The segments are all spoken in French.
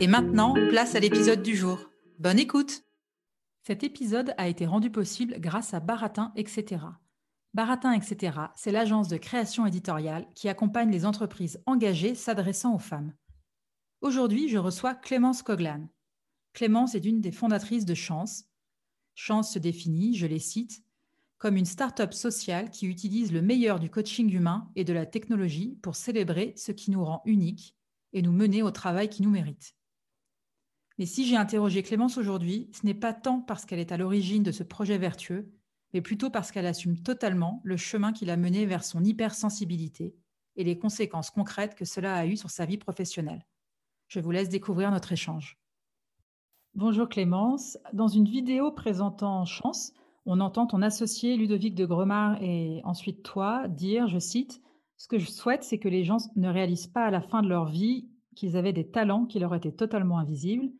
Et maintenant, place à l'épisode du jour. Bonne écoute Cet épisode a été rendu possible grâce à Baratin, etc. Baratin, etc., c'est l'agence de création éditoriale qui accompagne les entreprises engagées s'adressant aux femmes. Aujourd'hui, je reçois Clémence Coglan. Clémence est une des fondatrices de Chance. Chance se définit, je les cite, comme une start-up sociale qui utilise le meilleur du coaching humain et de la technologie pour célébrer ce qui nous rend uniques et nous mener au travail qui nous mérite. Mais si j'ai interrogé Clémence aujourd'hui, ce n'est pas tant parce qu'elle est à l'origine de ce projet vertueux, mais plutôt parce qu'elle assume totalement le chemin qui l'a mené vers son hypersensibilité et les conséquences concrètes que cela a eues sur sa vie professionnelle. Je vous laisse découvrir notre échange. Bonjour Clémence. Dans une vidéo présentant Chance, on entend ton associé Ludovic de Gremard et ensuite toi dire, je cite, Ce que je souhaite, c'est que les gens ne réalisent pas à la fin de leur vie qu'ils avaient des talents qui leur étaient totalement invisibles.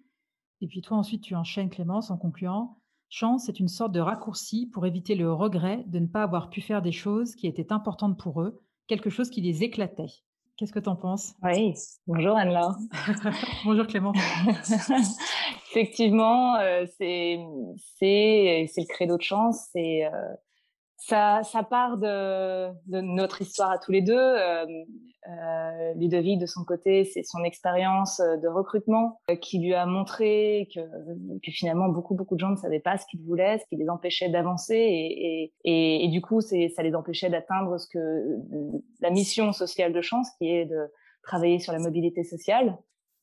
Et puis toi, ensuite, tu enchaînes Clémence en concluant, Chance est une sorte de raccourci pour éviter le regret de ne pas avoir pu faire des choses qui étaient importantes pour eux, quelque chose qui les éclatait. Qu'est-ce que tu en penses? Oui, bonjour Anne-Laure. bonjour Clément. Effectivement, euh, c'est le credo de chance. C'est euh, ça, ça part de, de, notre histoire à tous les deux. Euh, euh, Ludovic, de son côté, c'est son expérience euh, de recrutement euh, qui lui a montré que, que, finalement beaucoup beaucoup de gens ne savaient pas ce qu'ils voulaient, ce qui les empêchait d'avancer et, et, et, du coup, ça les empêchait d'atteindre ce que la mission sociale de chance, qui est de travailler sur la mobilité sociale.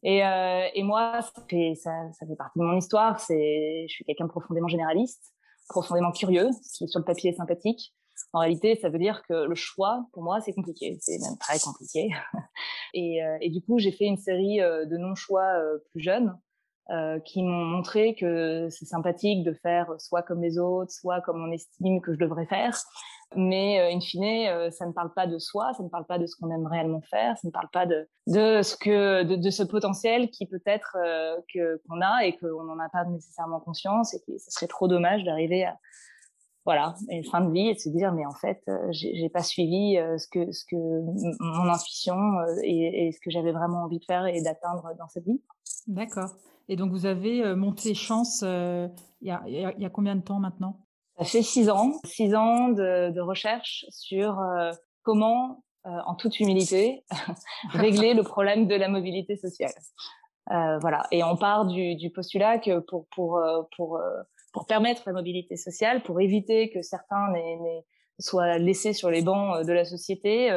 Et, euh, et moi, ça fait, ça, ça fait partie de mon histoire. Je suis quelqu'un profondément généraliste profondément curieux, ce qui sur le papier est sympathique. En réalité, ça veut dire que le choix, pour moi, c'est compliqué. C'est même très compliqué. et, euh, et, du coup, j'ai fait une série euh, de non-choix euh, plus jeunes qui m'ont montré que c'est sympathique de faire soit comme les autres, soit comme on estime que je devrais faire. Mais euh, in fine, euh, ça ne parle pas de soi, ça ne parle pas de ce qu'on aime réellement faire, ça ne parle pas de, de ce que de, de ce potentiel qui peut être que qu'on a et qu'on n'en a pas nécessairement conscience et que ce serait trop dommage d'arriver à voilà, une fin de vie et de se dire mais en fait j'ai pas suivi ce que ce que mon intuition et, ce que j'avais vraiment envie de faire et d'atteindre dans cette vie. D'accord. Et donc, vous avez euh, monté Chance euh, il y, a, y, a, combien de temps maintenant? Ça fait six ans. Six ans de, de recherche sur euh, comment, en toute humilité, régler le problème de la mobilité sociale. voilà. Et on part du, du postulat que pour, pour, pour, pour permettre la mobilité sociale, pour éviter que certains soient laissés sur les bancs de la société,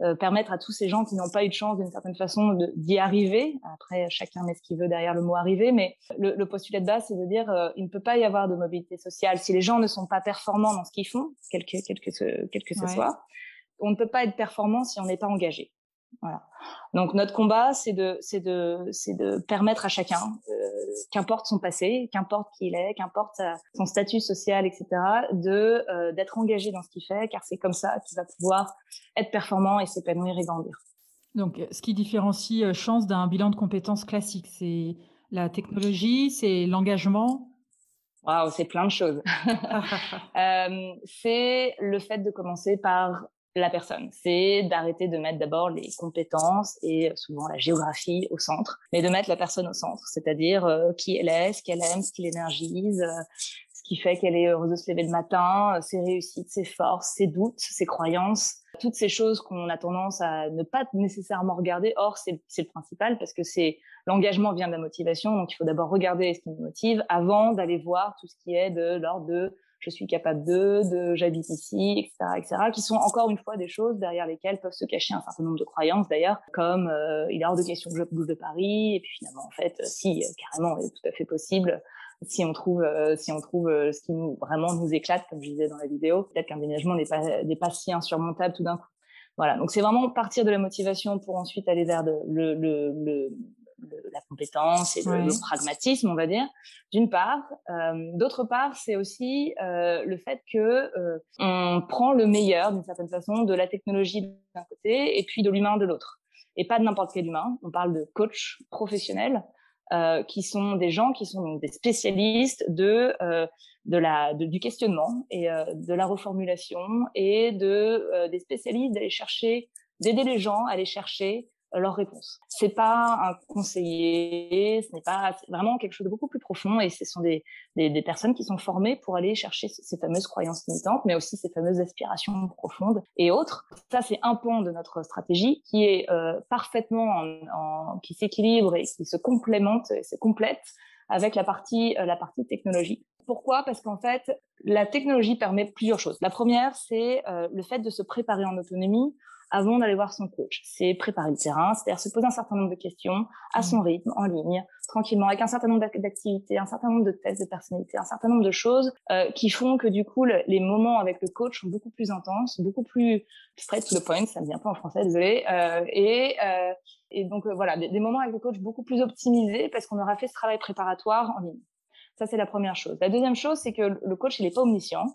euh, permettre à tous ces gens qui n'ont pas eu de chance d'une certaine façon d'y arriver. Après, chacun met ce qu'il veut derrière le mot arriver, mais le, le postulat de base, c'est de dire euh, il ne peut pas y avoir de mobilité sociale si les gens ne sont pas performants dans ce qu'ils font, quel que, quel que ce, quel que ce soit. On ne peut pas être performant si on n'est pas engagé. Voilà. Donc notre combat, c'est de, c'est de, c'est de permettre à chacun, euh, qu'importe son passé, qu'importe qui il est, qu'importe son statut social, etc., de euh, d'être engagé dans ce qu'il fait, car c'est comme ça qu'il va pouvoir être performant et s'épanouir et grandir. Donc, ce qui différencie euh, Chance d'un bilan de compétences classique, c'est la technologie, c'est l'engagement? Waouh, c'est plein de choses. euh, c'est le fait de commencer par la personne. C'est d'arrêter de mettre d'abord les compétences et souvent la géographie au centre, mais de mettre la personne au centre, c'est-à-dire euh, qui elle est, ce qu'elle aime, ce qui l'énergise, euh, ce qui fait qu'elle est heureuse de se lever le matin, ses réussites, ses forces, ses doutes, ses croyances, toutes ces choses qu'on a tendance à ne pas nécessairement regarder. Or, c'est le principal parce que c'est l'engagement vient de la motivation, donc il faut d'abord regarder ce qui nous motive avant d'aller voir tout ce qui est de l'ordre de je suis capable de, de j'habite ici, etc., etc., qui sont encore une fois des choses derrière lesquelles peuvent se cacher un certain nombre de croyances d'ailleurs, comme euh, il est hors de question que je bouge de Paris, et puis finalement en fait, euh, si euh, carrément, c'est tout à fait possible. Si on trouve, si on trouve ce qui nous vraiment nous éclate, comme je disais dans la vidéo, peut-être qu'un déménagement n'est pas n'est pas si insurmontable tout d'un coup. Voilà, donc c'est vraiment partir de la motivation pour ensuite aller vers le, le, le, la compétence et le, pragmatisme, on va dire, d'une part. Euh, d'autre part, c'est aussi euh, le fait que euh, on prend le meilleur, d'une certaine façon, de la technologie d'un côté et puis de l'humain de l'autre. Et pas de n'importe quel humain. On parle de coachs professionnels qui sont des gens qui sont des spécialistes de de la du questionnement et de la reformulation et de des spécialistes d'aller chercher d'aider les gens à aller chercher leur réponse. C'est pas un conseiller, ce n'est pas vraiment quelque chose de beaucoup plus profond et ce sont des, des, personnes qui sont formées pour aller chercher ces fameuses croyances limitantes, mais aussi ces fameuses aspirations profondes et autres. Ça, c'est un point de notre stratégie qui est euh, parfaitement en, qui s'équilibre et qui se complémente se complète avec la partie, euh, la partie technologie. Pourquoi? Parce qu'en fait, la technologie permet plusieurs choses. La première, c'est euh, le fait de se préparer en autonomie avant d'aller voir son coach. C'est préparer le terrain, c'est-à-dire se poser un certain nombre de questions à son mmh. rythme, en ligne, tranquillement, avec un certain nombre d'activités, un certain nombre de tests de personnalité, un certain nombre de choses euh, qui font que du coup, les moments avec le coach sont beaucoup plus intenses, beaucoup plus straight to the point, ça ne vient pas en français, désolé. Euh, et, euh, et donc euh, voilà, des, des, moments avec le coach beaucoup plus optimisés parce qu'on aura fait ce travail préparatoire en ligne. Ça, c'est la première chose. La deuxième chose, c'est que le coach, il n'est pas omniscient.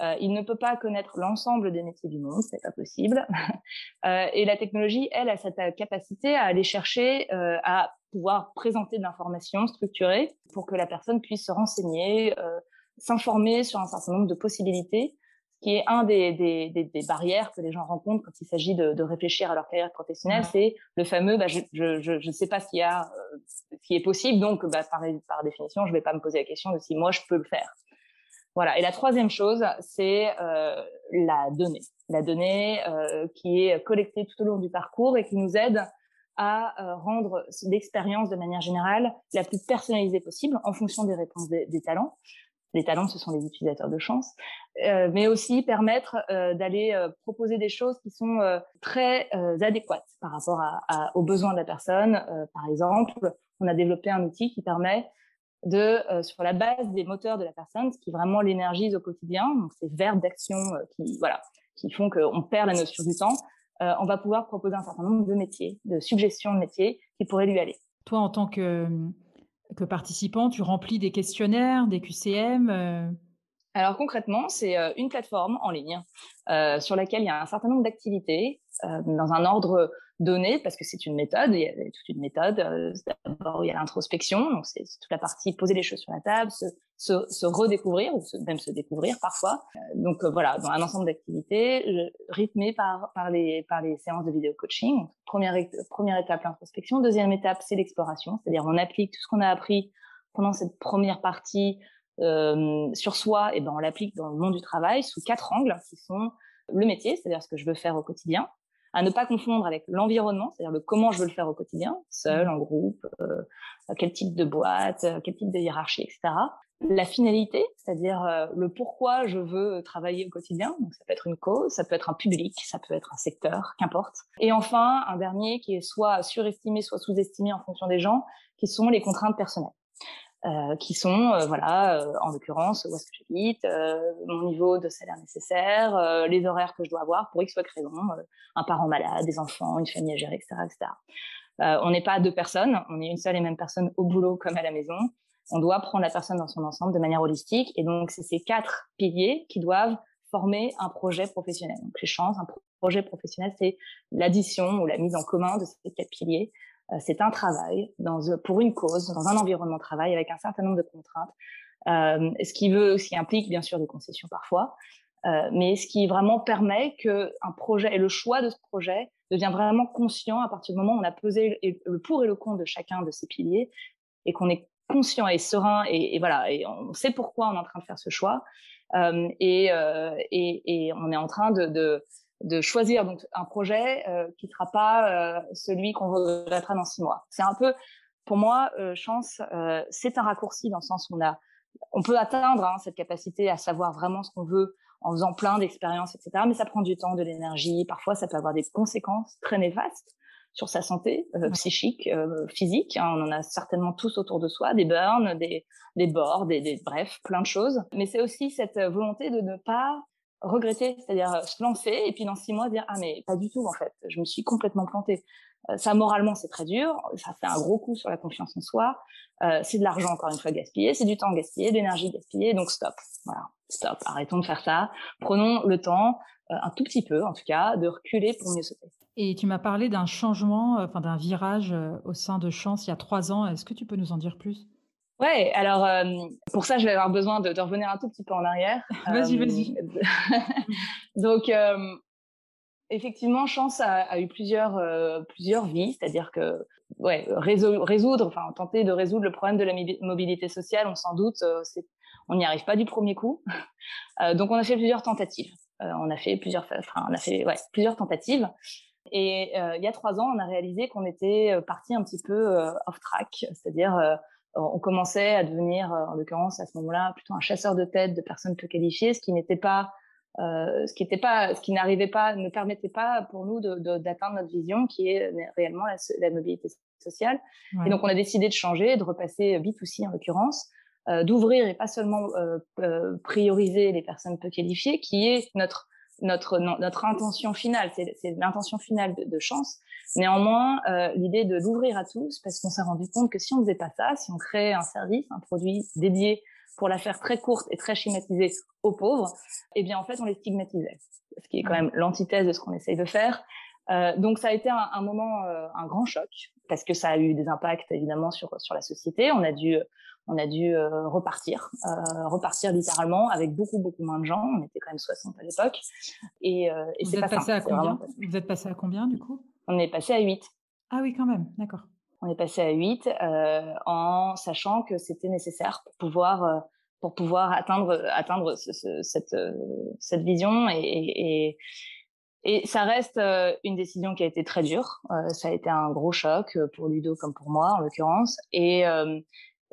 Euh, il ne peut pas connaître l'ensemble des métiers du monde, c'est pas possible. euh, et la technologie, elle, a cette capacité à aller chercher, euh, à pouvoir présenter de l'information structurée pour que la personne puisse se renseigner, euh, s'informer sur un certain nombre de possibilités, ce qui est un des, des, des, des, barrières que les gens rencontrent quand il s'agit de, de réfléchir à leur carrière professionnelle, c'est le fameux bah, je ne je, je, sais pas ce qu'il y a, euh, ce qui est possible, donc bah, par, par définition, je vais pas me poser la question de si moi je peux le faire. Voilà. Et la troisième chose, c'est euh, la donnée. La donnée euh, qui est collectée tout au long du parcours et qui nous aide à euh, rendre l'expérience de manière générale la plus personnalisée possible en fonction des réponses des, talents. Les talents, ce sont les utilisateurs de chance, euh, mais aussi permettre euh, d'aller proposer des choses qui sont très adéquates par rapport à, à, aux besoins de la personne. par exemple, on a développé un outil qui permet de euh, sur la base des moteurs de la personne, ce qui vraiment l'énergise au quotidien, donc ces verbes d'action euh, qui voilà qui font qu'on perd la notion du temps, euh, on va pouvoir proposer un certain nombre de métiers, de suggestions de métiers qui pourraient lui aller. Toi, en tant que, que participant, tu remplis des questionnaires, des QCM Alors concrètement, c'est une plateforme en ligne sur laquelle il y a un certain nombre d'activités dans un ordre données, parce que c'est une méthode, il y a toute une méthode. Euh, d'abord, il y a l'introspection, donc c'est toute la partie poser les choses sur la table, se, se, se redécouvrir, ou même se découvrir parfois. Euh, donc euh, voilà, dans un ensemble d'activités rythmées par, par, les, par les séances de vidéo coaching. Première, première étape, l'introspection. Deuxième étape, c'est l'exploration, c'est-à-dire on applique tout ce qu'on a appris pendant cette première partie euh, sur soi, et ben on l'applique dans le monde du travail sous quatre angles qui sont le métier, c'est-à-dire ce que je veux faire au quotidien, à ne pas confondre avec l'environnement, c'est-à-dire le comment je veux le faire au quotidien, seul, en groupe, euh, quel type de boîte, quel type de hiérarchie, etc. La finalité, c'est-à-dire euh, le pourquoi je veux travailler au quotidien, donc ça peut être une cause, ça peut être un public, ça peut être un secteur, qu'importe. Et enfin, un dernier qui est soit surestimé, soit sous-estimé en fonction des gens, qui sont les contraintes personnelles. Euh, qui sont, euh, voilà, euh, en l'occurrence, où est-ce que j'habite, mon niveau de salaire nécessaire, les horaires que je dois avoir pour X soit raison, un parent malade, des enfants, une famille à gérer, etc. etc. on n'est pas deux personnes, on est une seule et même personne au boulot comme à la maison. On doit prendre la personne dans son ensemble de manière holistique. Et donc, c'est ces quatre piliers qui doivent former un projet professionnel. Donc, les chances, un projet professionnel, c'est l'addition ou la mise en commun de ces quatre piliers euh, c'est un travail euh, pour une cause, dans un environnement de travail avec un certain nombre de contraintes, euh, ce qui veut, ce qui implique bien sûr des concessions parfois, euh, mais ce qui vraiment permet que un projet et le choix de ce projet devient vraiment conscient à partir du moment où on a pesé le pour et le contre de chacun de ces piliers et qu'on est conscient et serein et, voilà, et on sait pourquoi on est en train de faire ce choix. Et, et, on est en train de, choisir donc un projet qui ne sera pas celui qu'on regrettera dans six mois. C'est un peu, pour moi, chance, c'est un raccourci dans le sens où on a on peut atteindre hein, cette capacité à savoir vraiment ce qu'on veut en faisant plein d'expériences, etc. Mais ça prend du temps, de l'énergie. Parfois, ça peut avoir des conséquences très néfastes sur sa santé euh, psychique, euh, physique. Hein. On en a certainement tous autour de soi, des burns, des, des bords, des, bref, plein de choses. Mais c'est aussi cette volonté de ne pas regretter, c'est-à-dire euh, se lancer et puis dans six mois dire ah mais pas du tout en fait, je me suis complètement plantée. ça moralement c'est très dur, ça fait un gros coup sur la confiance en soi, c'est de l'argent encore une fois gaspillé, c'est du temps gaspillé, de l'énergie gaspillée, donc stop, voilà, stop, arrêtons de faire ça, prenons le temps, un tout petit peu en tout cas, de reculer pour mieux sauter. Et tu m'as parlé d'un changement, euh, enfin d'un virage euh, au sein de Chance il y a trois ans. Est-ce que tu peux nous en dire plus? Ouais, alors euh, pour ça, je vais avoir besoin de, revenir un tout petit peu en arrière. vas-y, vas-y. Donc, effectivement, Chance a, eu plusieurs, plusieurs vies, c'est-à-dire que ouais, résoudre, enfin tenter de résoudre le problème de la mobilité sociale, on s'en doute, on n'y arrive pas du premier coup. donc, on a fait plusieurs tentatives. on a fait plusieurs, enfin, on a fait ouais, plusieurs tentatives. Et euh, il y a trois ans, on a réalisé qu'on était euh, parti un petit peu euh, off track, c'est-à-dire on commençait à devenir, en l'occurrence à ce moment-là, plutôt un chasseur de tête de personnes peu qualifiées, ce qui n'était pas, ce qui n'était pas, ce qui n'arrivait pas, ne permettait pas pour nous d'atteindre notre vision, qui est réellement la, mobilité sociale. Et donc on a décidé de changer, de repasser B2C en l'occurrence, d'ouvrir et pas seulement prioriser les personnes peu qualifiées, qui est notre notre, notre intention finale, c'est l'intention finale de, chance. Néanmoins, euh, l'idée de l'ouvrir à tous, parce qu'on s'est rendu compte que si on faisait pas ça, si on créait un service, un produit dédié pour la faire très courte et très schématisée aux pauvres, eh bien en fait on les stigmatisait, ce qui est quand même l'antithèse de ce qu'on essaye de faire. Euh, donc ça a été un, un moment, euh, un grand choc, parce que ça a eu des impacts évidemment sur sur la société. On a dû on a dû euh, repartir, repartir littéralement avec beaucoup beaucoup moins de gens. On était quand même 60 à l'époque. Et, c'est pas passé à combien Vous êtes passé à combien du coup? On est passé à 8. Ah oui, quand même, d'accord. On est passé à 8 en sachant que c'était nécessaire pour pouvoir pour pouvoir atteindre atteindre cette cette vision et, et, et ça reste une décision qui a été très dure. ça a été un gros choc pour Ludo comme pour moi en l'occurrence. Et,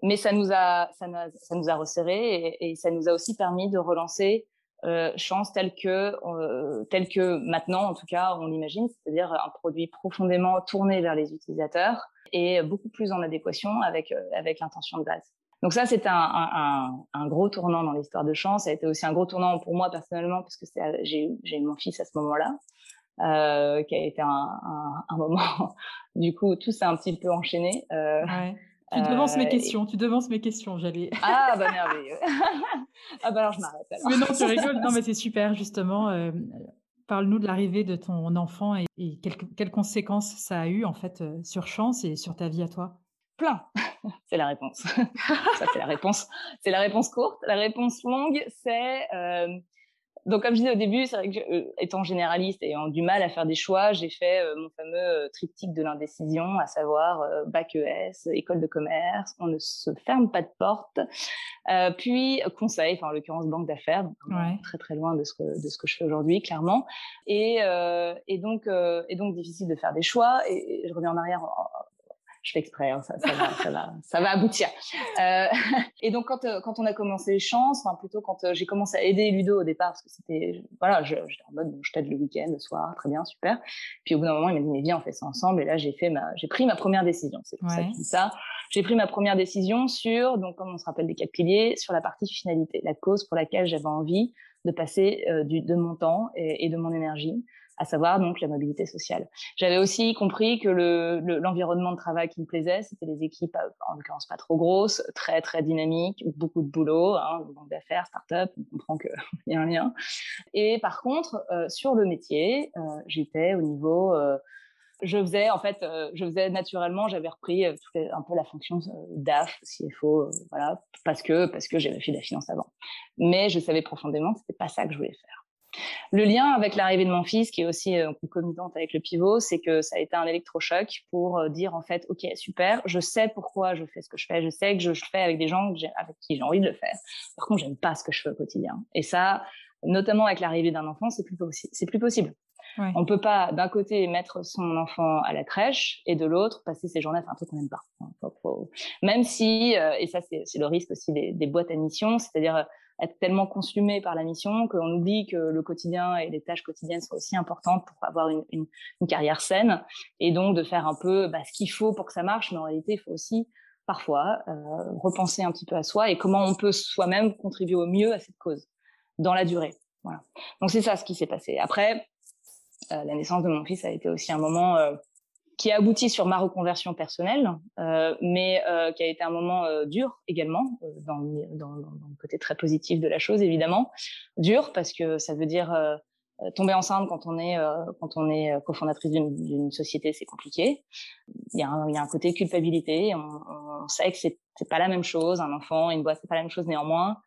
mais ça nous a, ça, ça nous a resserré et, et, ça nous a aussi permis de relancer euh, Chance tel que, euh, tel que maintenant, en tout cas, on l'imagine, c'est-à-dire un produit profondément tourné vers les utilisateurs et beaucoup plus en adéquation avec, euh, avec l'intention de base. Donc ça, c'était un, un, un, gros tournant dans l'histoire de Chance. Ça a été aussi un gros tournant pour moi personnellement, parce que j'ai eu mon fils à ce moment-là. Euh, qui a été un, un, moment, du coup, tout s'est un petit peu enchaîné. Euh, ouais. Tu devances mes euh, questions, tu devances mes questions, j'allais. Ah bah merveilleux. ah bah alors je m'arrête Mais non, tu rigoles. Non mais c'est super justement. Euh, parle-nous de l'arrivée de ton enfant et, quelles, conséquences ça a eu en fait sur Chance et sur ta vie à toi? Plein. c'est la réponse. ça c'est la réponse. C'est la réponse courte. La réponse longue, c'est donc, comme je disais au début, c'est vrai que euh, étant généraliste et ayant du mal à faire des choix, j'ai fait euh, mon fameux euh, triptyque de l'indécision, à savoir bac ES, école de commerce, on ne se ferme pas de porte, puis conseil, enfin en l'occurrence banque d'affaires, donc très très loin de ce que de ce que je fais aujourd'hui, clairement. Et, et donc et donc difficile de faire des choix. Et, je reviens en arrière je fais exprès, hein, ça, ça, va, ça, va, ça va aboutir. Euh, et donc quand, euh, quand on a commencé les chances, enfin plutôt quand euh, j'ai commencé à aider Ludo au départ, parce que c'était, voilà, j'étais en mode, bon, je t'aide le week-end, le soir, très bien, super. Puis au bout d'un moment, il m'a dit, mais viens, on fait ça ensemble. Et là, j'ai fait ma, j'ai pris ma première décision. C'est pour ça que ça. J'ai pris ma première décision sur, donc comme on se rappelle des quatre piliers, sur la partie finalité, la cause pour laquelle j'avais envie de passer du, de mon temps et, et de mon énergie à savoir donc la mobilité sociale. J'avais aussi compris que l'environnement le, de travail qui me plaisait, c'était les équipes, euh, en l'occurrence pas trop grosses, très très dynamiques, beaucoup de boulot, hein, banque d'affaires, start-up, on comprend qu'il y a un lien. Et par contre, euh, sur le métier, euh, j'étais au niveau je faisais en fait, je faisais naturellement, j'avais repris un peu la fonction DAF, CFO, voilà, parce que parce que j'avais fait de la finance avant. Mais je savais profondément que c'était pas ça que je voulais faire. Le lien avec l'arrivée de mon fils, qui est aussi euh, concomitante avec le pivot, c'est que ça a été un électrochoc pour euh, dire en fait, ok, super, je sais pourquoi je fais ce que je fais, je sais que je, le fais avec des gens avec qui j'ai envie de le faire. Par contre, j'aime pas ce que je fais au quotidien. Et ça, notamment avec l'arrivée d'un enfant, c'est plus, plus possible. Ouais. On peut pas d'un côté mettre son enfant à la crèche et de l'autre passer ses journées à faire un truc qu'on n'aime pas. Même si, euh, et ça c'est le risque aussi des, des boîtes à mission, c'est-à-dire être tellement consumé par la mission qu'on oublie que le quotidien et les tâches quotidiennes sont aussi importantes pour avoir une, une, carrière saine et donc de faire un peu bah, ce qu'il faut pour que ça marche. Mais en réalité il faut aussi parfois euh, repenser un petit peu à soi et comment on peut soi-même contribuer au mieux à cette cause dans la durée. Voilà. Donc c'est ça ce qui s'est passé. Après euh, la naissance de mon fils a été aussi un moment euh, qui a abouti sur ma reconversion personnelle, euh, mais euh, qui a été un moment euh, dur également, euh, dans, dans, dans, le côté très positif de la chose évidemment. Dur parce que ça veut dire euh, tomber enceinte quand on est quand on est cofondatrice d'une société, c'est compliqué. Il y, a un, il y a un côté culpabilité. On, on sait que c'est pas la même chose. Un enfant, une boîte, c'est pas la même chose néanmoins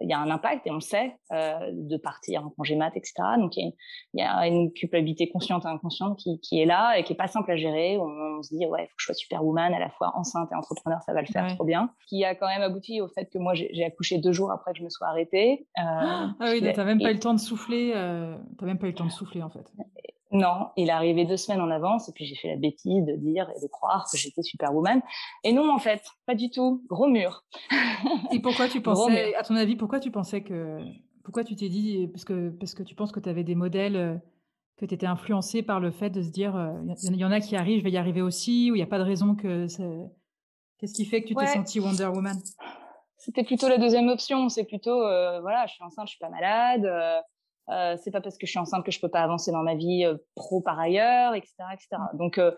il y a un impact et on le sait euh, de partir en congé mat, etc. Donc il y, a, une culpabilité consciente et inconsciente qui, qui, est là et qui est pas simple à gérer. On, on se dit ouais, il faut que je sois superwoman à la fois enceinte et entrepreneur, ça va le faire trop bien. Qui a quand même abouti au fait que moi j'ai accouché deux jours après que je me sois arrêtée. Euh, ah oui, t'as même pas eu le temps de souffler. Euh, t'as même pas eu le temps de souffler en fait. Non, il est arrivé deux semaines en avance et puis j'ai fait la bêtise de dire et de croire que j'étais superwoman. Et non, en fait, pas du tout. Gros mur. et pourquoi tu pensais, à ton avis, pourquoi tu pensais que, pourquoi tu t'es dit, parce que, parce que tu penses que tu avais des modèles, euh, que tu étais influencé par le fait de se dire, il euh, y, en a qui arrivent, je vais y arriver aussi, ou il n'y a pas de raison que Qu'est-ce qui fait que tu t'es sentie Wonder Woman? C'était plutôt la deuxième option. C'est plutôt, euh, voilà, je suis enceinte, je suis pas malade. Euh, c'est pas parce que je suis enceinte que je peux pas avancer dans ma vie euh, pro par ailleurs, etc., etc. Donc euh,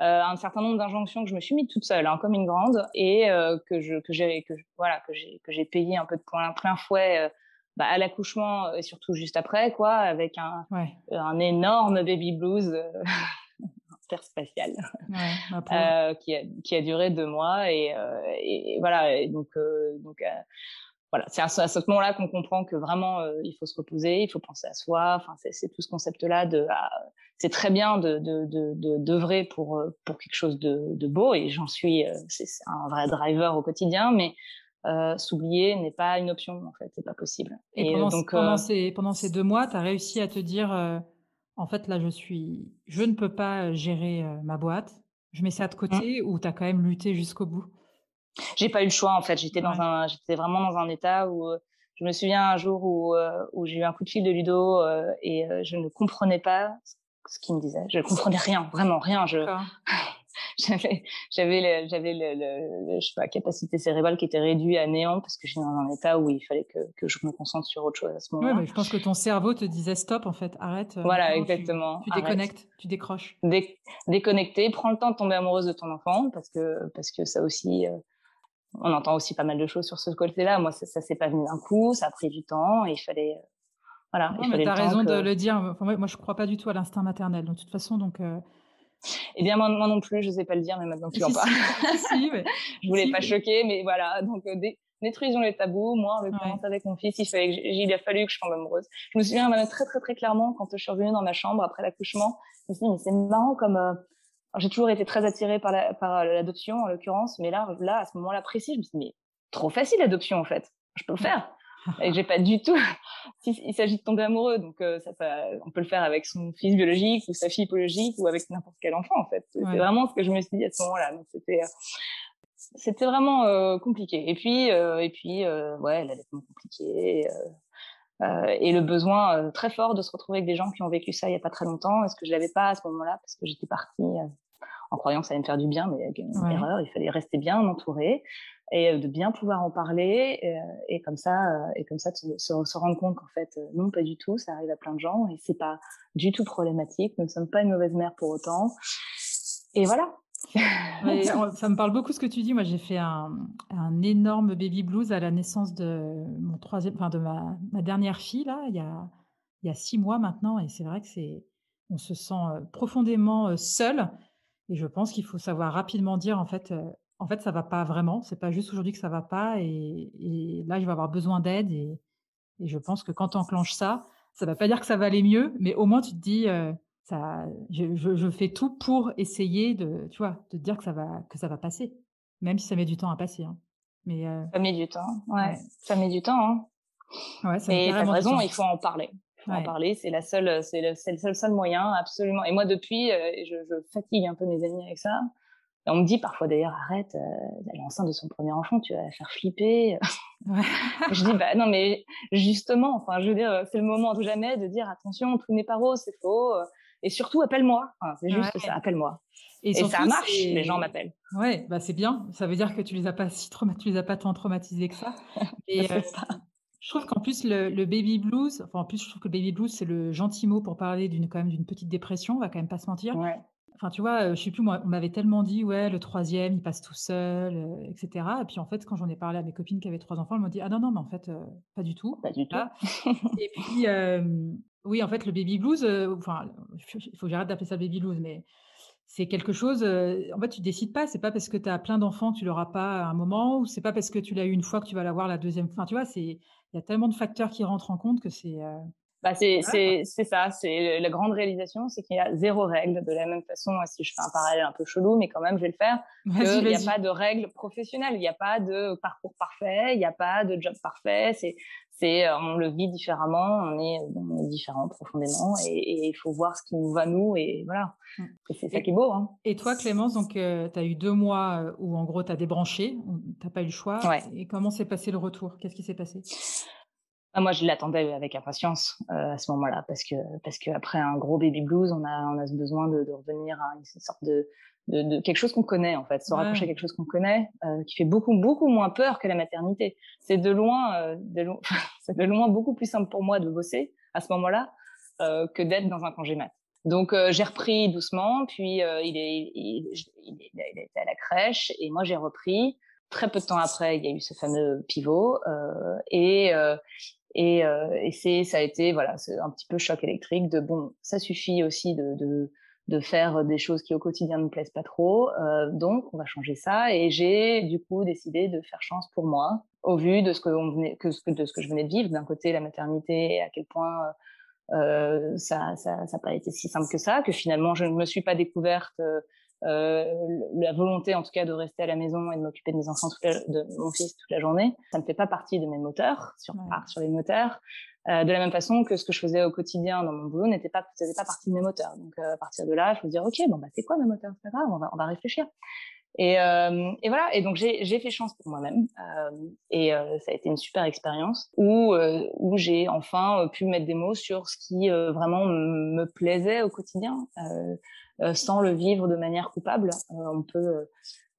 euh, un certain nombre d'injonctions que je me suis mis toute seule, hein, comme une grande, et euh, que je que j'ai que voilà que j'ai que j'ai payé un peu de plein plein fouet bah, à l'accouchement et surtout juste après, quoi, avec un ouais. un énorme baby blues. interspatial ouais, euh, qui, a, qui a duré deux mois et, euh, et, voilà et donc euh, donc voilà, c'est à, ce moment-là qu'on comprend que vraiment euh, il faut se reposer, il faut penser à soi. Enfin, c'est tout ce concept-là de. Ah, c'est très bien de d'œuvrer de, de, pour euh, pour quelque chose de, de beau et j'en suis. Euh, c'est un vrai driver au quotidien, mais euh, s'oublier n'est pas une option en fait, c'est pas possible. Et, et pendant, donc pendant ces pendant ces deux mois, tu as réussi à te dire en fait là je suis, je ne peux pas gérer ma boîte, je mets ça de côté mmh. ou tu as quand même lutté jusqu'au bout? J'ai pas eu le choix en fait. J'étais dans un, j'étais vraiment dans un état où euh, je me souviens un jour où, euh, où j'ai eu un coup de fil de Ludo euh, et je ne comprenais pas ce qu'il me disait. Je ne comprenais rien, vraiment rien. Je j'avais j'avais j'avais le, le, je sais pas capacité cérébrale qui était réduite à néant parce que j'étais dans un état où il fallait que, que je me concentre sur autre chose à ce moment-là. Ouais, mais je pense que ton cerveau te disait stop en fait, arrête. Voilà, exactement. Tu, tu déconnectes, tu décroches. Dé déconnecter, prends le temps de tomber amoureuse de ton enfant parce que parce que ça aussi on entend aussi pas mal de choses sur ce côté-là. Moi, ça, ça s'est pas venu d'un coup, ça a pris du temps et il fallait, euh, voilà. Non, il fallait mais t'as raison que... de le dire. Enfin, moi, je crois pas du tout à l'instinct maternel. Donc, de toute façon, donc. Euh... Eh bien, moi, moi, non plus, je sais pas le dire, mais maintenant tu en parles. si, mais... je voulais si, pas mais... choquer, mais voilà. Donc, euh, dé détruisons les tabous. Moi, en l'occurrence, ouais. avec mon fils, il, fallait que il a fallu que je tombe amoureuse. Je me souviens très, très, très clairement quand je suis revenue dans ma chambre après l'accouchement. Je me suis dit, mais c'est marrant comme euh, j'ai toujours été très attirée par l'adoption, la, par en l'occurrence, mais là, là, à ce moment-là précis, je me suis dit, mais trop facile l'adoption, en fait. Je peux le faire. Et j'ai pas du tout. Il s'agit de tomber amoureux, donc euh, ça, ça, on peut le faire avec son fils biologique ou sa fille biologique ou avec n'importe quel enfant, en fait. Ouais. C'est vraiment ce que je me suis dit à ce moment-là. Donc c'était, euh, c'était vraiment euh, compliqué. Et puis, euh, et puis, euh, ouais, l'allaitement compliqué. Euh, et le besoin euh, très fort de se retrouver avec des gens qui ont vécu ça il y a pas très longtemps. Est-ce que je l'avais pas à ce moment-là parce que j'étais partie euh, en croyant que ça allait me faire du bien, mais une ouais. erreur. Il fallait rester bien entouré et de bien pouvoir en parler et, et comme ça et comme ça de se, se, se rendre compte qu'en fait non pas du tout, ça arrive à plein de gens et c'est pas du tout problématique. Nous ne sommes pas une mauvaise mère pour autant. Et voilà, ça me parle beaucoup ce que tu dis. Moi, j'ai fait un, un, énorme baby blues à la naissance de mon troisième, enfin de ma, ma, dernière fille là, il y a il y a six mois maintenant, et c'est vrai que c'est, on se sent profondément seul. Et je pense qu'il faut savoir rapidement dire en fait, en fait, ça va pas vraiment. C'est pas juste aujourd'hui que ça va pas, et, et là, je vais avoir besoin d'aide. Et, et, je pense que quand on enclenche ça, Ça ne veut pas dire que ça va aller mieux, mais au moins tu te dis, ça, je, fais tout pour essayer de, tu vois, de te dire que ça va, que ça va passer, même si ça met du temps à passer. Hein. Mais ça met du temps, ouais, ça met du temps. Hein. Ouais, ça Mais t'as raison, il faut en parler. En parler, c'est la seule, c'est le, le, seul, seul moyen, absolument. Et moi, depuis, je, je, fatigue un peu mes amis avec ça on me dit parfois d'ailleurs, arrête, euh, elle est enceinte de son premier enfant, tu vas la faire flipper. je dis, bah non, mais justement, enfin, je veux dire, c'est le moment jamais de dire, attention, tout n'est pas rose, c'est faux. Et surtout, appelle-moi. c'est juste ça, appelle-moi. Et, ça marche, les gens m'appellent. Ouais, bah c'est bien. Ça veut dire que tu les as pas si tu les as pas tant traumatisés que ça. Et euh, je trouve qu'en plus le, baby blues, enfin en plus je trouve que le baby blues c'est le gentil mot pour parler d'une quand même d'une petite dépression, on va quand même pas se mentir. Ouais. Enfin, tu vois, je sais plus, moi, on m'avait tellement dit, ouais, le troisième, il passe tout seul, etc. Et puis, en fait, quand j'en ai parlé à mes copines qui avaient trois enfants, elles m'ont dit, ah non, non, mais en fait, pas du tout. Pas du tout. et puis, oui, en fait, le baby blues, enfin, il faut que j'arrête d'appeler ça baby blues, mais c'est quelque chose, en fait, tu décides pas. C'est pas parce que tu as plein d'enfants, tu l'auras pas à un moment, ou c'est pas parce que tu l'as eu une fois que tu vas l'avoir la deuxième. Enfin, tu vois, il y a tellement de facteurs qui rentrent en compte que c'est. Bah c'est ça, c'est la grande réalisation, c'est qu'il y a zéro règle. De la même façon, si je fais un parallèle un peu chelou, mais quand même, je vais le faire. Il n'y a pas de règle professionnelle, il n'y a pas de parcours parfait, il n'y a pas de job parfait. C'est c'est on le vit différemment, on est, on est différent profondément, et, il faut voir ce qui nous va nous, et voilà. C'est ça qui est beau. Hein. Et toi, Clémence, donc euh, tu as eu deux mois euh, où en gros tu as débranché, tu n'as pas eu le choix. Et comment s'est passé le retour? Qu'est-ce qui s'est passé? Ah, moi, je l'attendais avec impatience euh, à ce moment-là, parce que parce qu'après un gros baby blues, on a on a ce besoin de, de revenir à une sorte de de, de quelque chose qu'on connaît en fait, se ouais. rapprocher à quelque chose qu'on connaît, euh, qui fait beaucoup beaucoup moins peur que la maternité. C'est de loin, euh, de c'est de loin beaucoup plus simple pour moi de bosser à ce moment-là euh, que d'être dans un congé mat. Donc euh, j'ai repris doucement, puis euh, il, est, il, il, il, il était à la crèche et moi j'ai repris. Très peu de temps après, il y a eu ce fameux pivot et et, euh, et c'est, ça a été voilà, c'est un petit peu choc électrique de bon, ça suffit aussi de, de, de faire des choses qui au quotidien ne nous plaisent pas trop, euh, donc on va changer ça. Et j'ai du coup décidé de faire chance pour moi, au vu de ce que on venait, que, de ce que je venais de vivre. D'un côté, la maternité, à quel point euh, ça, ça, ça n'a pas été si simple que ça, que finalement je ne me suis pas découverte euh, euh, la volonté en tout cas de rester à la maison et de m'occuper de mes enfants toute de mon fils toute la journée, ça ne fait pas partie de mes moteurs sur sur les moteurs. Euh, de la même façon que ce que je faisais au quotidien dans mon boulot n'était pas faisait pas partie de mes moteurs. Donc euh, à partir de là, je me dire ok bon bah c'est quoi mes moteurs c'est grave on va on va réfléchir. Et, euh, et voilà et donc j'ai fait chance pour moi-même euh, et ça a été une super expérience où où j'ai enfin pu mettre des mots sur ce qui vraiment me plaisait au quotidien. Euh, sans le vivre de manière coupable. Euh, on peut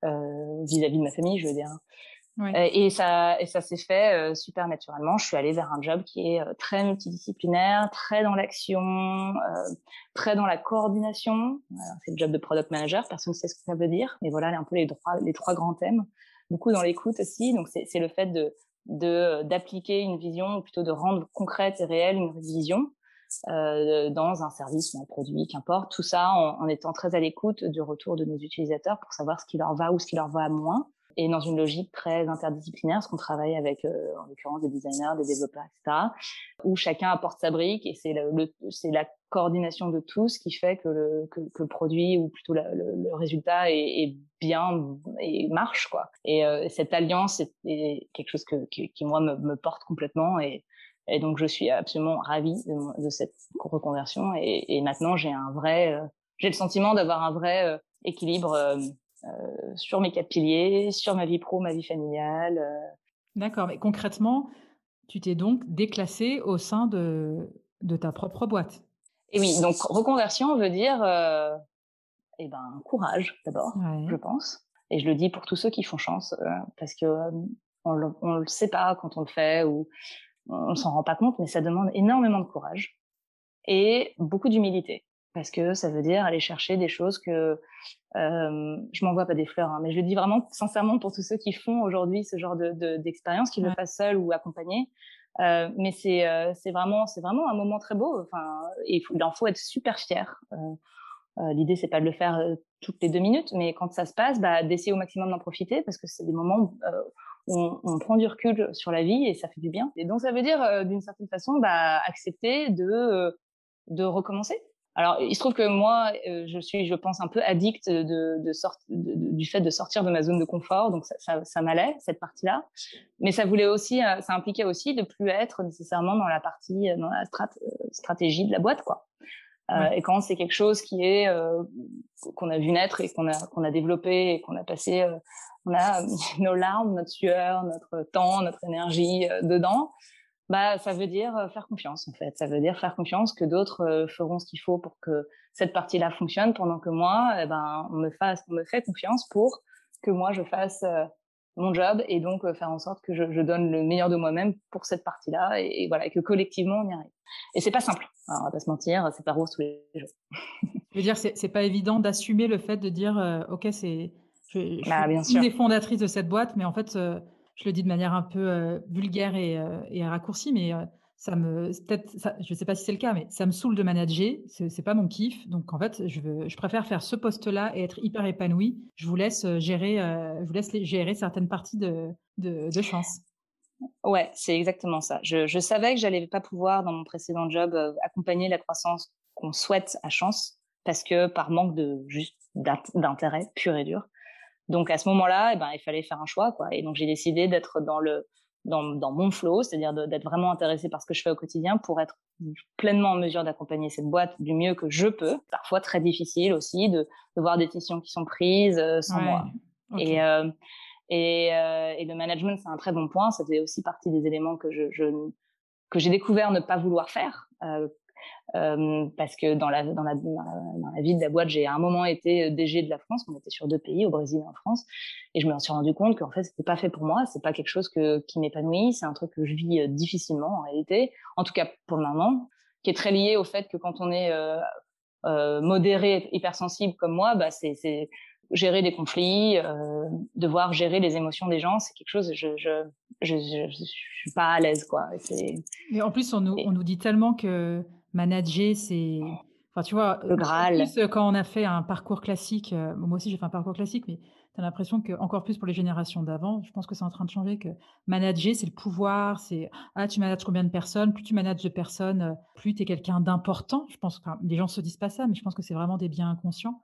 euh, vis-à-vis de ma famille, je veux dire. Et ça, et ça s'est fait super naturellement. Je suis allée vers un job qui est très multidisciplinaire, très dans l'action, très dans la coordination. c'est le job de product manager. Personne ne sait ce que ça veut dire, mais voilà un peu les trois, les trois grands thèmes. Beaucoup dans l'écoute aussi. Donc c'est le fait de d'appliquer une vision, ou plutôt de rendre concrète et réelle une vision, euh, dans un service ou un produit, qu'importe. Tout ça en, en, étant très à l'écoute du retour de nos utilisateurs pour savoir ce qui leur va ou ce qui leur va moins. Et dans une logique très interdisciplinaire, parce qu'on travaille avec, euh, en l'occurrence, des designers, des développeurs, etc., où chacun apporte sa brique et c'est c'est la coordination de tous qui fait que le, que, le produit ou plutôt le, le, résultat est, est, bien et marche quoi. Et euh, cette alliance est, quelque chose que, qui, qui moi me, me porte complètement et et donc, je suis absolument ravie de, de cette reconversion. Et, et maintenant, j'ai un vrai, euh, j'ai le sentiment d'avoir un vrai euh, équilibre euh, sur mes quatre piliers, sur ma vie pro, ma vie familiale. D'accord. Mais concrètement, tu t'es donc déclassée au sein de, de ta propre boîte. Et oui, donc reconversion veut dire euh, eh ben, courage d'abord, je pense. Et je le dis pour tous ceux qui font chance, parce que on le, on le sait pas quand on le fait, ou on s'en rend pas compte, mais ça demande énormément de courage et beaucoup d'humilité parce que ça veut dire aller chercher des choses que euh, je m'envoie pas des fleurs, hein, mais je le dis vraiment sincèrement pour tous ceux qui font aujourd'hui ce genre de d'expérience, qui le fassent seuls ou accompagnés. Euh, mais c'est euh, c'est vraiment c'est vraiment un moment très beau. Enfin, il, faut, il en faut être super fier. Euh, euh, L'idée c'est pas de le faire euh, toutes les deux minutes, mais quand ça se passe, bah, d'essayer au maximum d'en profiter parce que c'est des moments on, prend du recul sur la vie et ça fait du bien. Et donc ça veut dire d'une certaine façon bah, accepter de de recommencer. Alors, il se trouve que moi, je suis, je pense, un peu addict de, de, du fait de sortir de ma zone de confort. Donc, ça, ça, ça m'allait, cette partie-là. Mais ça voulait aussi, ça impliquait aussi de plus être nécessairement dans la partie, dans la stratégie de la boîte, quoi. Euh, et quand c'est quelque chose qui est euh, qu'on a vu naître et qu'on a qu'on a développé et qu'on a passé, euh, on a nos larmes, notre sueur, notre temps, notre énergie dedans, bah ça veut dire faire confiance en fait. Ça veut dire faire confiance que d'autres feront ce qu'il faut pour que cette partie-là fonctionne, pendant que moi, eh ben on me fasse, on me fait confiance pour que moi je fasse mon job et donc faire en sorte que je, je donne le meilleur de moi-même pour cette partie-là et, et, voilà et que collectivement on y arrive. Et c'est pas simple, on va pas se mentir, c'est pas rose tous les jours. je veux dire, c'est pas évident d'assumer le fait de dire, ok, c'est, je, je bah, suis une des fondatrices de cette boîte, mais en fait, je le dis de manière un peu euh, vulgaire et, et, raccourcie, mais ça me, peut-être, je sais pas si c'est le cas, mais ça me saoule de manager, c'est pas mon kiff, donc en fait, je, préfère faire ce poste-là et être hyper épanoui. Je vous laisse gérer, je vous laisse gérer certaines parties de, chance. Ouais, c'est exactement ça. Je, je savais que j'allais pas pouvoir, dans mon précédent job, euh, accompagner la croissance qu'on souhaite à chance, parce que par manque de juste d'intérêt pur et dur. Donc à ce moment-là, eh ben, il fallait faire un choix, quoi. Et donc j'ai décidé d'être dans le dans, dans mon flow, c'est-à-dire d'être vraiment intéressé par ce que je fais au quotidien pour être pleinement en mesure d'accompagner cette boîte du mieux que je peux. Parfois très difficile aussi de, de voir des décisions qui sont prises euh, sans moi. Et euh, et, euh, et, le management, c'est un très bon point. Ça fait aussi partie des éléments que je, je que j'ai découvert ne pas vouloir faire. Euh, euh, parce que dans la, dans, la, dans, la, vie de la boîte, j'ai à un moment été DG de la France. On était sur deux pays, au Brésil et en France, et je me suis rendu compte qu'en fait, c'était pas fait pour moi. C'est pas quelque chose que, qui m'épanouit. C'est un truc que je vis euh, difficilement en réalité, en tout cas pour le moment, qui est très lié au fait que quand on est euh, euh, modéré, hypersensible comme moi, bah c'est gérer des conflits, euh, devoir gérer les émotions des gens, c'est quelque chose, je je, je, je, suis pas à l'aise, quoi. Mais en plus, on nous, on nous dit tellement que manager, c'est... Enfin, tu vois, le Graal. Plus, euh, quand on a fait un parcours classique, euh, moi aussi j'ai fait un parcours classique, mais tu as l'impression que encore plus pour les générations d'avant, je pense que c'est en train de changer, que manager, c'est le pouvoir, c'est ah, tu manages combien de personnes, plus tu manages de personnes, euh, plus tu es quelqu'un d'important. Je pense que les gens se disent pas ça, mais je pense que c'est vraiment des biens inconscients.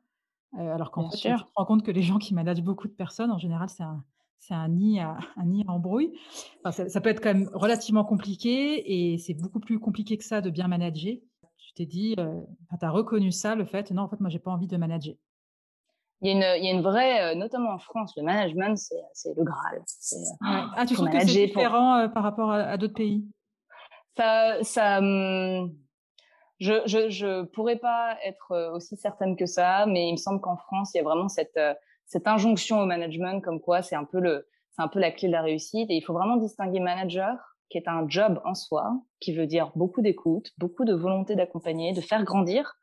Euh, alors qu'en fait, tu te rends compte que les gens qui managent beaucoup de personnes, en général, c'est un, c'est un nid à, un nid à embrouille. Enfin, ça, peut être quand même relativement compliqué et c'est beaucoup plus compliqué que ça de bien manager. Tu t'es dit, euh, tu as reconnu ça, le fait, non, en fait, moi, j'ai pas envie de manager. Il y, a une, il y a une vraie, euh, notamment en France, le management, c'est le Graal. Ouais. Ah, tu trouves que c'est différent par rapport à, à d'autres pays? Ça, ça, hum, je, je, je pourrais pas être euh, aussi certaine que ça, mais il me semble qu'en France, il y a vraiment cette, euh, cette injonction au management comme quoi c'est un peu le, c'est un peu la clé de la réussite. Et il faut vraiment distinguer manager, qui est un job en soi, qui veut dire beaucoup d'écoute, beaucoup de volonté d'accompagner, de faire grandir,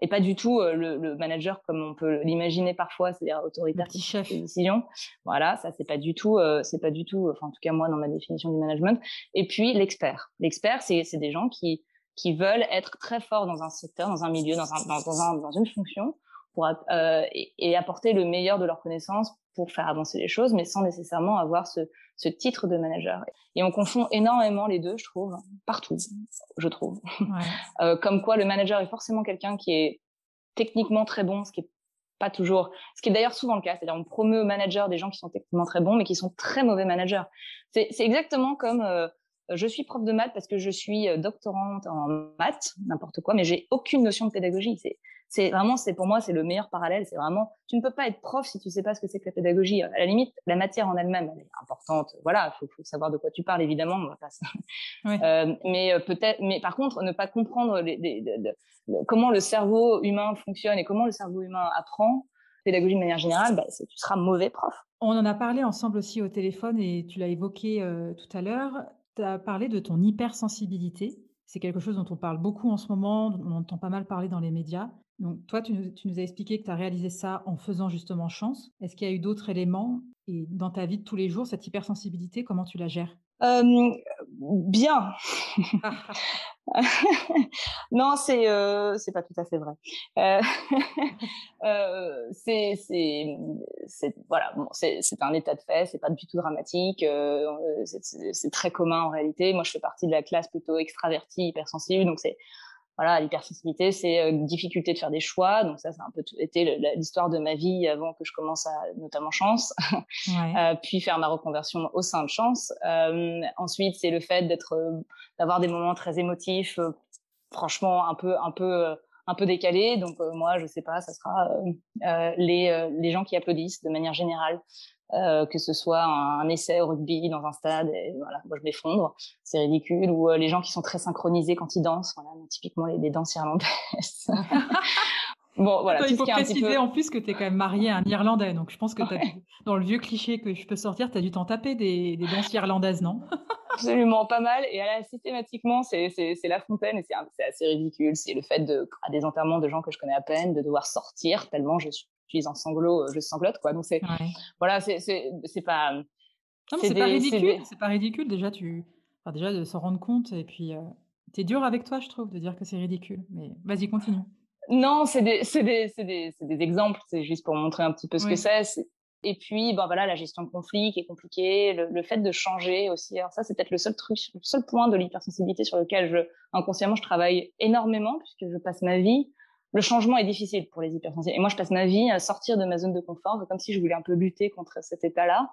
et pas du tout euh, le, le, manager comme on peut l'imaginer parfois, c'est-à-dire autoritaire petit chef de décision. Voilà, ça c'est pas du tout, euh, c'est pas du tout, enfin en tout cas moi dans ma définition du management. Et puis l'expert. L'expert, c'est c'est des gens qui qui veulent être très forts dans un secteur, dans un milieu, dans, un, dans, un, dans une fonction, pour, euh, et, apporter le meilleur de leurs connaissances pour faire avancer les choses, mais sans nécessairement avoir ce, ce titre de manager. Et on confond énormément les deux, je trouve, partout, je trouve. Ouais. euh, comme quoi le manager est forcément quelqu'un qui est techniquement très bon, ce qui est pas toujours, ce qui est d'ailleurs souvent le cas, c'est-à-dire on promeut manager des gens qui sont techniquement très bons, mais qui sont très mauvais managers. C'est exactement comme euh, je suis prof de maths parce que je suis euh, doctorante en maths, n'importe quoi, mais j'ai aucune notion de pédagogie. C'est, vraiment, c'est pour moi, c'est le meilleur parallèle. C'est vraiment, tu ne peux pas être prof si tu sais pas ce que c'est que la pédagogie. À la limite, la matière en elle-même, elle est importante. Voilà, faut, faut savoir de quoi tu parles, évidemment. On va pas oui. euh, mais euh, peut-être, mais par contre, ne pas comprendre les, les, les, comment le cerveau humain fonctionne et comment le cerveau humain apprend pédagogie de manière générale, bah, tu seras mauvais prof. On en a parlé ensemble aussi au téléphone et tu l'as évoqué euh, tout à l'heure. Tu as parlé de ton hypersensibilité. C'est quelque chose dont on parle beaucoup en ce moment, on entend pas mal parler dans les médias. Donc toi, tu nous, tu nous as expliqué que tu as réalisé ça en faisant justement chance. Est-ce qu'il y a eu d'autres éléments et dans ta vie de tous les jours, cette hypersensibilité, comment tu la gères? Euh, bien. non, c'est euh, c'est pas tout à fait vrai. Euh, euh, c'est c'est voilà, bon, c'est un état de fait, c'est pas du tout dramatique. Euh, c'est très commun en réalité. Moi, je fais partie de la classe plutôt extravertie, hypersensible, donc c'est voilà, l'hypersensibilité, c'est euh, une difficulté de faire des choix. Donc ça, a un peu été l'histoire de ma vie avant que je commence à, notamment Chance, euh, puis faire ma reconversion au sein de Chance. Euh, ensuite, c'est le fait d'être, euh, d'avoir des moments très émotifs, franchement un peu, un peu, un peu décalés. Donc moi, je sais pas, ça sera les les gens qui applaudissent de manière générale. Euh, que ce soit un, essai au rugby dans un stade, et voilà, moi je m'effondre, c'est ridicule, ou euh, les gens qui sont très synchronisés quand ils dansent, voilà, typiquement les, les danses irlandaises. Bon, voilà. il faut préciser en plus que tu es quand même marié à un Irlandais. Donc, je pense que dans le vieux cliché que je peux sortir, tu as dû t'en taper des, des, danses irlandaises, non? Absolument, pas mal. Et là, systématiquement, c'est La Fontaine et c'est assez ridicule. C'est le fait de, à des enterrements de gens que je connais à peine, de devoir sortir tellement je suis en sanglots, euh, je sanglote quoi. Donc c'est voilà, c'est pas. Non, c'est pas ridicule. C'est pas ridicule déjà. Tu enfin, déjà de s'en rendre compte et puis euh, tu es dur avec toi, je trouve, de dire que c'est ridicule. Mais vas-y, continue. Non, c'est des, des, des, des, exemples. C'est juste pour montrer un petit peu ce que c'est. Et puis, bon, voilà, la gestion de conflit qui est compliquée, le, fait de changer aussi. Alors ça, c'est peut-être le seul truc, le seul point de l'hypersensibilité sur lequel je, inconsciemment, je travaille énormément puisque je passe ma vie le changement est difficile pour les hypersensibles. Et moi, je passe ma vie à sortir de ma zone de confort, comme si je voulais un peu lutter contre cet état-là.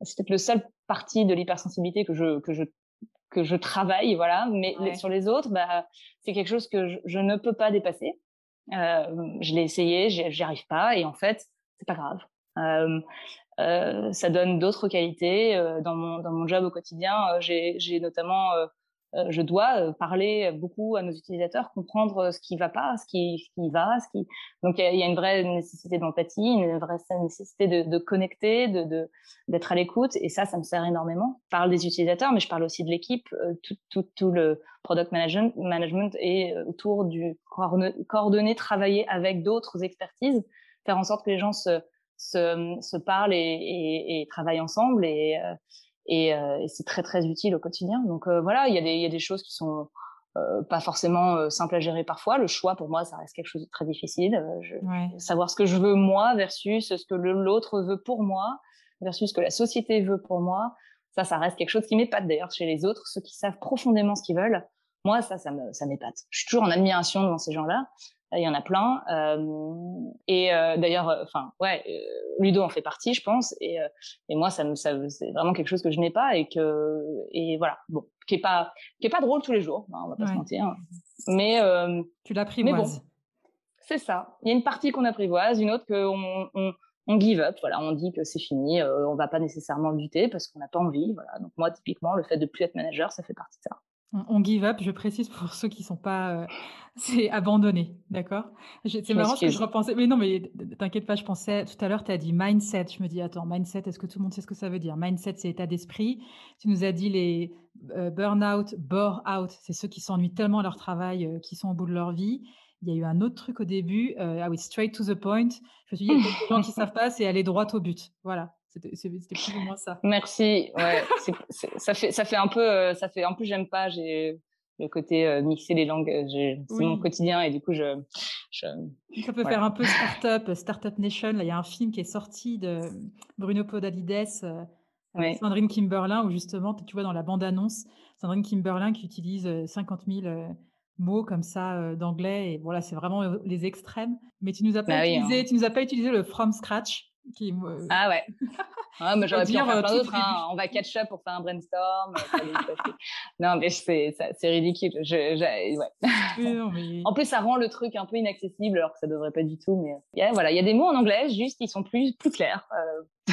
C'est peut-être le seul parti de l'hypersensibilité que je, que je, que je travaille, voilà. Mais sur les autres, bah, c'est quelque chose que je, ne peux pas dépasser. Euh, je l'ai essayé, j'y arrive pas, et en fait, c'est pas grave. Euh, euh, ça donne d'autres qualités. Dans mon, dans mon job au quotidien, j'ai notamment je dois euh, parler beaucoup à nos utilisateurs, comprendre euh, ce qui va pas, ce qui, ce qui va, ce qui. Donc il y, a une vraie nécessité d'empathie, une vraie nécessité de, de connecter, de d'être à l'écoute, et ça, ça me sert énormément. Je parle des utilisateurs, mais je parle aussi de l'équipe. Tout, tout, tout le product management, management est autour du coordonner, travailler avec d'autres expertises, faire en sorte que les gens se se, se parlent et, et, et travaillent ensemble et et, euh, et c'est très très utile au quotidien. Donc euh, voilà, il y, a des, il y a des choses qui sont euh, pas forcément simples à gérer parfois. Le choix pour moi, ça reste quelque chose de très difficile. Je, Savoir ce que je veux moi versus ce que l'autre veut pour moi versus ce que la société veut pour moi. Ça, ça reste quelque chose qui m'épate d'ailleurs chez les autres, ceux qui savent profondément ce qu'ils veulent. Moi, ça, ça m'épate. Je suis toujours en admiration devant ces gens-là il y en a plein. Euh, et euh, d'ailleurs, euh, enfin, ouais, Ludo en fait partie, je pense. Et, et moi, ça, ça c'est vraiment quelque chose que je n'ai pas et que, et voilà, bon, qui est pas, qui est pas drôle tous les jours. Hein, on va pas se mentir. Mais tu l'apprivoises. Bon, c'est ça. Il y a une partie qu'on apprivoise, une autre qu'on on, on give up. Voilà, on dit que c'est fini. on va pas nécessairement lutter parce qu'on n'a pas envie. Voilà. Donc moi, typiquement, le fait de plus être manager, ça fait partie de ça. On give up, je précise pour ceux qui sont pas, euh, c'est abandonné, d'accord? C'est marrant parce que je repensais, mais non, mais t'inquiète pas, je pensais tout à l'heure, tu as dit mindset. Je me dis, attends, mindset, est-ce que tout le monde sait ce que ça veut dire? Mindset, c'est état d'esprit. Tu nous as dit les euh, burn-out, bore-out, c'est ceux qui s'ennuient tellement à leur travail, euh, qui sont au bout de leur vie. Il y a eu un autre truc au début, ah oui, straight to the point. Je me suis dit, il y a des gens qui savent pas, c'est aller droit au but. Voilà. C'était plus ou moins ça. Merci. Ouais, ça fait ça fait un peu euh, ça fait un peu j'aime pas j'ai le côté euh, mixer les langues c'est mon quotidien et du coup je, je ça peut faire un peu startup startup nation là il y a un film qui est sorti de Bruno Podalides euh, Sandrine Kimberlin où justement tu vois dans la bande annonce Sandrine Kimberlin qui utilise 50 000 mots comme ça d'anglais et voilà c'est vraiment les extrêmes mais tu nous as pas bah utilisé hein. tu nous as pas utilisé le from scratch qui, Ah ouais. Ah, mais j'aurais pu en faire plein d'autres. Hein. On va catch up pour faire un brainstorm. non, mais c'est ridicule. Je, ouais. En plus, ça rend le truc un peu inaccessible alors que ça devrait pas du tout. Mais voilà, il y a des mots en anglais, juste ils sont plus, plus clairs. Euh.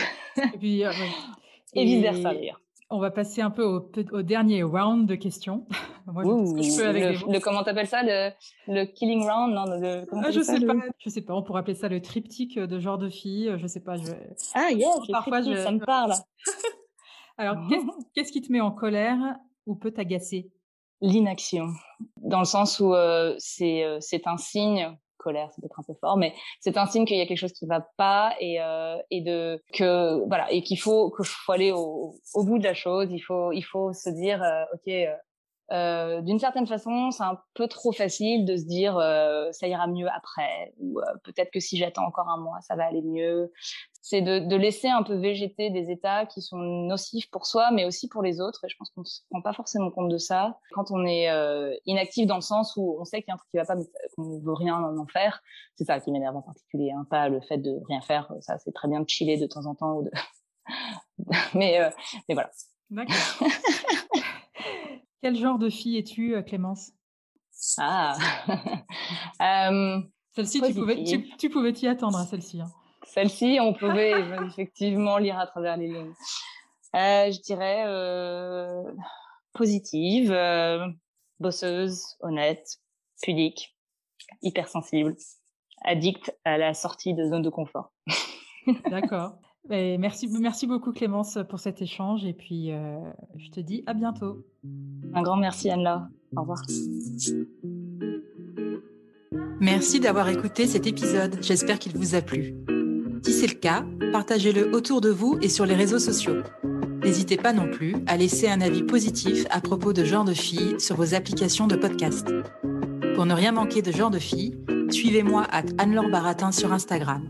Et puis, euh, Et, vice versa, on va passer un peu au, dernier round de questions. Moi, le, comment t'appelles ça le, killing round? Non, le, ah, Je sais pas. Je sais pas. On pourrait appeler ça le triptyque de genre de fille. Je sais pas. Je... Ah yes, parfois je... ça me parle. Alors, qu'est-ce qui te met en colère ou peut t'agacer? L'inaction, dans le sens où euh, euh, c'est un signe colère, c'est peut-être un peu fort, mais c'est un signe qu'il y a quelque chose qui va pas et, euh, et de que voilà et qu'il faut que faut aller au, au, bout de la chose. Il faut il faut se dire euh, ok. Euh, euh, d'une certaine façon, c'est un peu trop facile de se dire euh, ça ira mieux après, ou peut-être que si j'attends encore un mois, ça va aller mieux c'est de, de, laisser un peu végéter des états qui sont nocifs pour soi, mais aussi pour les autres. Et je pense qu'on ne se rend pas forcément compte de ça quand on est euh, inactif dans le sens où on sait qu'il y a un truc qui va pas, mais qu'on veut rien en faire. C'est ça qui m'énerve en particulier, hein, pas le fait de rien faire. Ça, c'est très bien de chiller de temps en temps ou de. mais, euh, mais voilà. D'accord. Quel genre de fille es-tu, euh, Clémence? Ah. euh, celle-ci, tu pouvais, tu, tu pouvais t'y attendre à celle-ci. Hein. Celle-ci, on pouvait effectivement lire à travers les lignes. Euh, je dirais euh, positive, bosseuse, honnête, pudique, hypersensible, addict à la sortie de zone de confort. D'accord. Merci, merci beaucoup Clémence pour cet échange et puis je te dis à bientôt. Un grand merci Anne-Laure. Au revoir. Merci d'avoir écouté cet épisode. J'espère qu'il vous a plu. Si c'est le cas, partagez-le autour de vous et sur les réseaux sociaux. N'hésitez pas non plus à laisser un avis positif à propos de Genre de Filles sur vos applications de podcast. Pour ne rien manquer de Genre de Filles, suivez-moi à Anne-Laure Baratin sur Instagram.